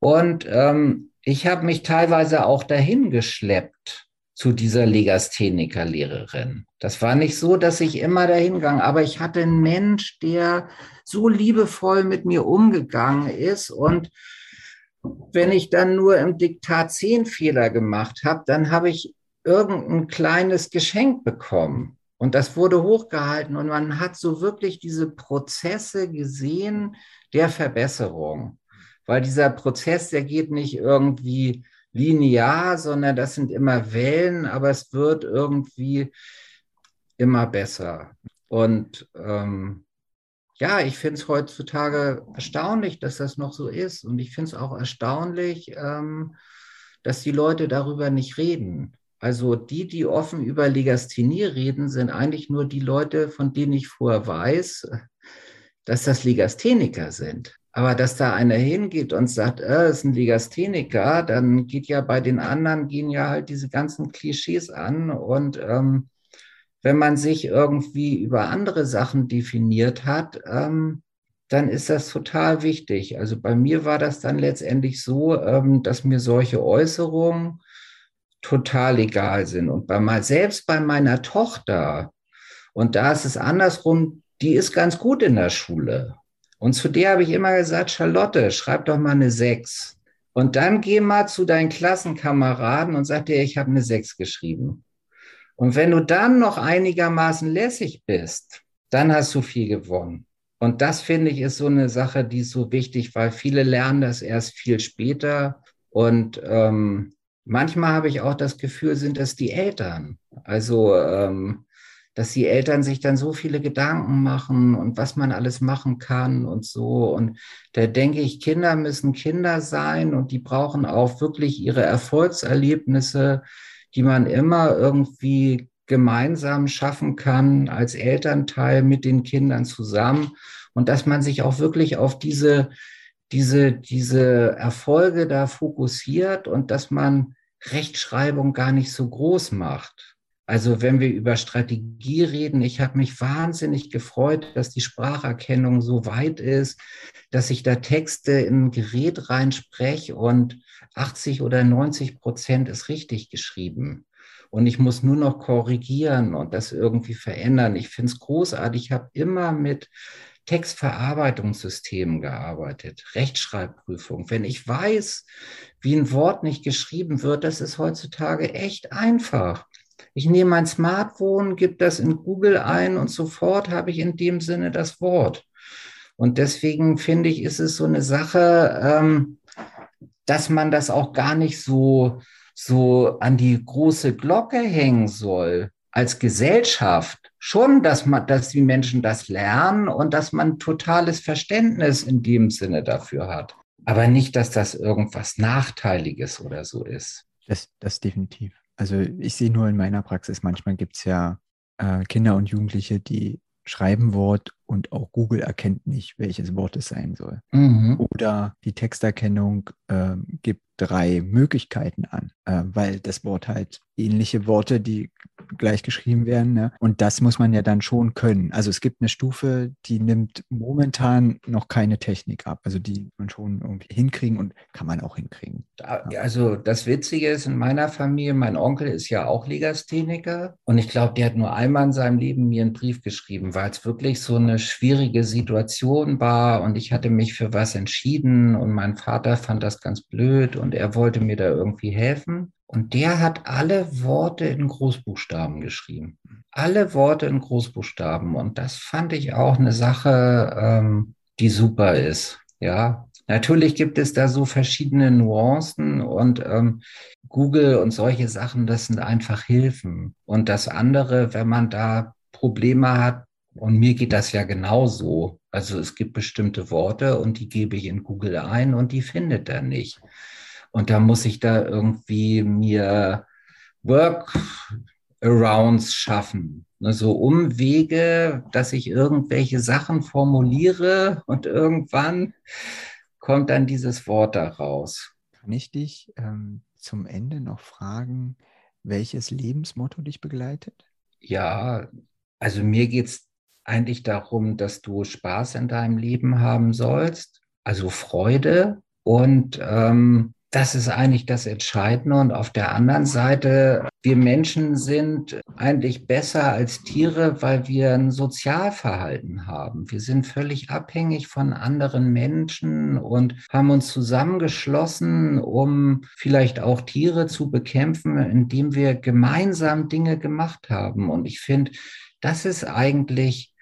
Und ähm, ich habe mich teilweise auch dahin geschleppt zu dieser Legastheniker-Lehrerin. Das war nicht so, dass ich immer dahin ging, aber ich hatte einen Mensch, der so liebevoll mit mir umgegangen ist und wenn ich dann nur im Diktat zehn Fehler gemacht habe, dann habe ich irgendein kleines Geschenk bekommen. Und das wurde hochgehalten und man hat so wirklich diese Prozesse gesehen der Verbesserung. Weil dieser Prozess, der geht nicht irgendwie linear, sondern das sind immer Wellen, aber es wird irgendwie immer besser. Und ähm, ja, ich finde es heutzutage erstaunlich, dass das noch so ist. Und ich finde es auch erstaunlich, ähm, dass die Leute darüber nicht reden. Also die, die offen über Legasthenie reden, sind eigentlich nur die Leute, von denen ich vorher weiß, dass das Legastheniker sind. Aber dass da einer hingeht und sagt, äh, ist ein Legastheniker, dann geht ja bei den anderen, gehen ja halt diese ganzen Klischees an. Und ähm, wenn man sich irgendwie über andere Sachen definiert hat, ähm, dann ist das total wichtig. Also bei mir war das dann letztendlich so, ähm, dass mir solche Äußerungen total egal sind. Und bei mal, selbst bei meiner Tochter, und da ist es andersrum, die ist ganz gut in der Schule. Und zu der habe ich immer gesagt, Charlotte, schreib doch mal eine 6. Und dann geh mal zu deinen Klassenkameraden und sag dir, ich habe eine 6 geschrieben. Und wenn du dann noch einigermaßen lässig bist, dann hast du viel gewonnen. Und das finde ich ist so eine Sache, die ist so wichtig, weil viele lernen das erst viel später. Und ähm, manchmal habe ich auch das Gefühl, sind es die Eltern. Also, ähm, dass die Eltern sich dann so viele Gedanken machen und was man alles machen kann und so. Und da denke ich, Kinder müssen Kinder sein und die brauchen auch wirklich ihre Erfolgserlebnisse, die man immer irgendwie gemeinsam schaffen kann als Elternteil mit den Kindern zusammen und dass man sich auch wirklich auf diese diese, diese Erfolge da fokussiert und dass man Rechtschreibung gar nicht so groß macht. Also wenn wir über Strategie reden, ich habe mich wahnsinnig gefreut, dass die Spracherkennung so weit ist, dass ich da Texte in ein Gerät reinspreche und 80 oder 90 Prozent ist richtig geschrieben. Und ich muss nur noch korrigieren und das irgendwie verändern. Ich finde es großartig. Ich habe immer mit Textverarbeitungssystemen gearbeitet, Rechtschreibprüfung. Wenn ich weiß, wie ein Wort nicht geschrieben wird, das ist heutzutage echt einfach. Ich nehme mein Smartphone, gebe das in Google ein und sofort habe ich in dem Sinne das Wort. Und deswegen finde ich, ist es so eine Sache, ähm, dass man das auch gar nicht so, so an die große Glocke hängen soll als Gesellschaft. Schon, dass man, dass die Menschen das lernen und dass man totales Verständnis in dem Sinne dafür hat. Aber nicht, dass das irgendwas Nachteiliges oder so ist. Das, das definitiv. Also ich sehe nur in meiner Praxis, manchmal gibt es ja äh, Kinder und Jugendliche, die schreiben Wort und auch Google erkennt nicht, welches Wort es sein soll. Mhm. Oder die Texterkennung äh, gibt drei Möglichkeiten an, äh, weil das Wort halt ähnliche Worte, die gleich geschrieben werden. Ne? Und das muss man ja dann schon können. Also es gibt eine Stufe, die nimmt momentan noch keine Technik ab. Also die man schon irgendwie hinkriegen und kann man auch hinkriegen. Also das Witzige ist, in meiner Familie, mein Onkel ist ja auch Legastheniker und ich glaube, der hat nur einmal in seinem Leben mir einen Brief geschrieben, weil es wirklich so eine schwierige Situation war und ich hatte mich für was entschieden und mein Vater fand das ganz blöd und er wollte mir da irgendwie helfen. Und der hat alle Worte in Großbuchstaben geschrieben. Alle Worte in Großbuchstaben. Und das fand ich auch eine Sache, ähm, die super ist. Ja, natürlich gibt es da so verschiedene Nuancen und ähm, Google und solche Sachen, das sind einfach Hilfen. Und das andere, wenn man da Probleme hat, und mir geht das ja genauso. Also es gibt bestimmte Worte und die gebe ich in Google ein und die findet er nicht. Und da muss ich da irgendwie mir Workarounds schaffen. Ne, so Umwege, dass ich irgendwelche Sachen formuliere und irgendwann kommt dann dieses Wort daraus. Kann ich dich ähm, zum Ende noch fragen, welches Lebensmotto dich begleitet? Ja, also mir geht es eigentlich darum, dass du Spaß in deinem Leben haben sollst, also Freude und ähm, das ist eigentlich das Entscheidende. Und auf der anderen Seite, wir Menschen sind eigentlich besser als Tiere, weil wir ein Sozialverhalten haben. Wir sind völlig abhängig von anderen Menschen und haben uns zusammengeschlossen, um vielleicht auch Tiere zu bekämpfen, indem wir gemeinsam Dinge gemacht haben. Und ich finde, das ist eigentlich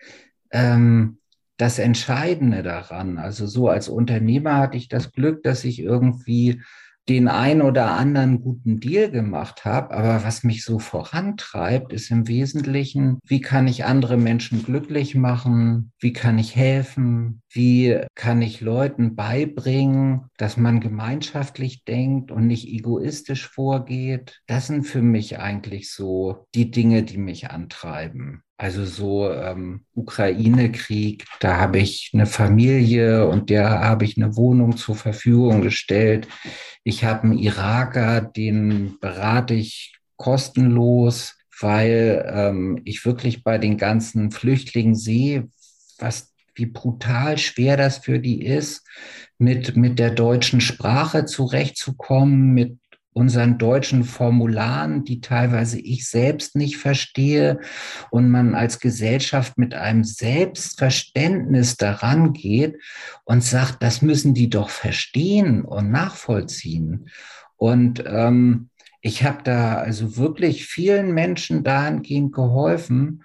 ähm, das Entscheidende daran. Also so als Unternehmer hatte ich das Glück, dass ich irgendwie den ein oder anderen guten Deal gemacht habe. Aber was mich so vorantreibt, ist im Wesentlichen, wie kann ich andere Menschen glücklich machen? Wie kann ich helfen? Wie kann ich Leuten beibringen, dass man gemeinschaftlich denkt und nicht egoistisch vorgeht? Das sind für mich eigentlich so die Dinge, die mich antreiben. Also so ähm, Ukraine-Krieg, da habe ich eine Familie und der habe ich eine Wohnung zur Verfügung gestellt. Ich habe einen Iraker, den berate ich kostenlos, weil ähm, ich wirklich bei den ganzen Flüchtlingen sehe, was wie brutal schwer das für die ist, mit, mit der deutschen Sprache zurechtzukommen, mit unseren deutschen Formularen, die teilweise ich selbst nicht verstehe und man als Gesellschaft mit einem Selbstverständnis daran geht und sagt, das müssen die doch verstehen und nachvollziehen. Und ähm, ich habe da also wirklich vielen Menschen dahingehend geholfen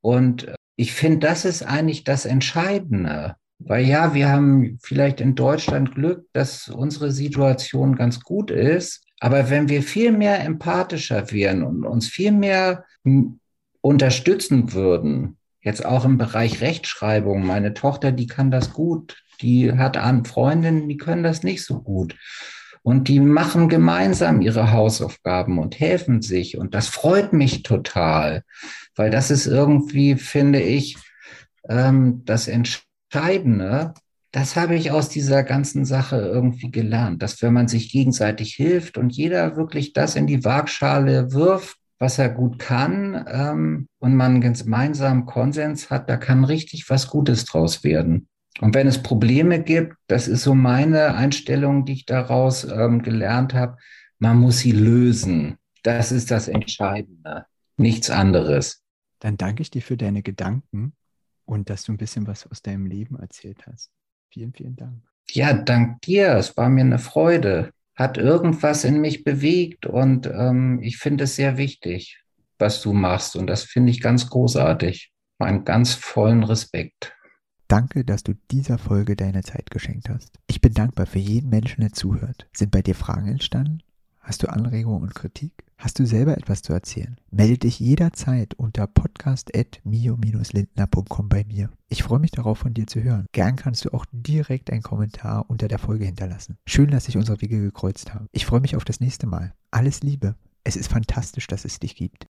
und ich finde, das ist eigentlich das Entscheidende. Weil ja, wir haben vielleicht in Deutschland Glück, dass unsere Situation ganz gut ist. Aber wenn wir viel mehr empathischer wären und uns viel mehr unterstützen würden, jetzt auch im Bereich Rechtschreibung, meine Tochter, die kann das gut, die hat Freundinnen, die können das nicht so gut. Und die machen gemeinsam ihre Hausaufgaben und helfen sich. Und das freut mich total, weil das ist irgendwie, finde ich, ähm, das Entscheidende, das habe ich aus dieser ganzen Sache irgendwie gelernt, dass wenn man sich gegenseitig hilft und jeder wirklich das in die Waagschale wirft, was er gut kann, ähm, und man gemeinsam Konsens hat, da kann richtig was Gutes draus werden. Und wenn es Probleme gibt, das ist so meine Einstellung, die ich daraus ähm, gelernt habe, man muss sie lösen. Das ist das Entscheidende, nichts anderes. Dann danke ich dir für deine Gedanken und dass du ein bisschen was aus deinem Leben erzählt hast. Vielen, vielen Dank. Ja, dank dir. Es war mir eine Freude. Hat irgendwas in mich bewegt und ähm, ich finde es sehr wichtig, was du machst. Und das finde ich ganz großartig. Meinen ganz vollen Respekt. Danke, dass du dieser Folge deine Zeit geschenkt hast. Ich bin dankbar für jeden Menschen, der zuhört. Sind bei dir Fragen entstanden? Hast du Anregungen und Kritik? Hast du selber etwas zu erzählen? Melde dich jederzeit unter podcast.mio-lindner.com bei mir. Ich freue mich darauf, von dir zu hören. Gern kannst du auch direkt einen Kommentar unter der Folge hinterlassen. Schön, dass sich unsere Wege gekreuzt haben. Ich freue mich auf das nächste Mal. Alles Liebe. Es ist fantastisch, dass es dich gibt.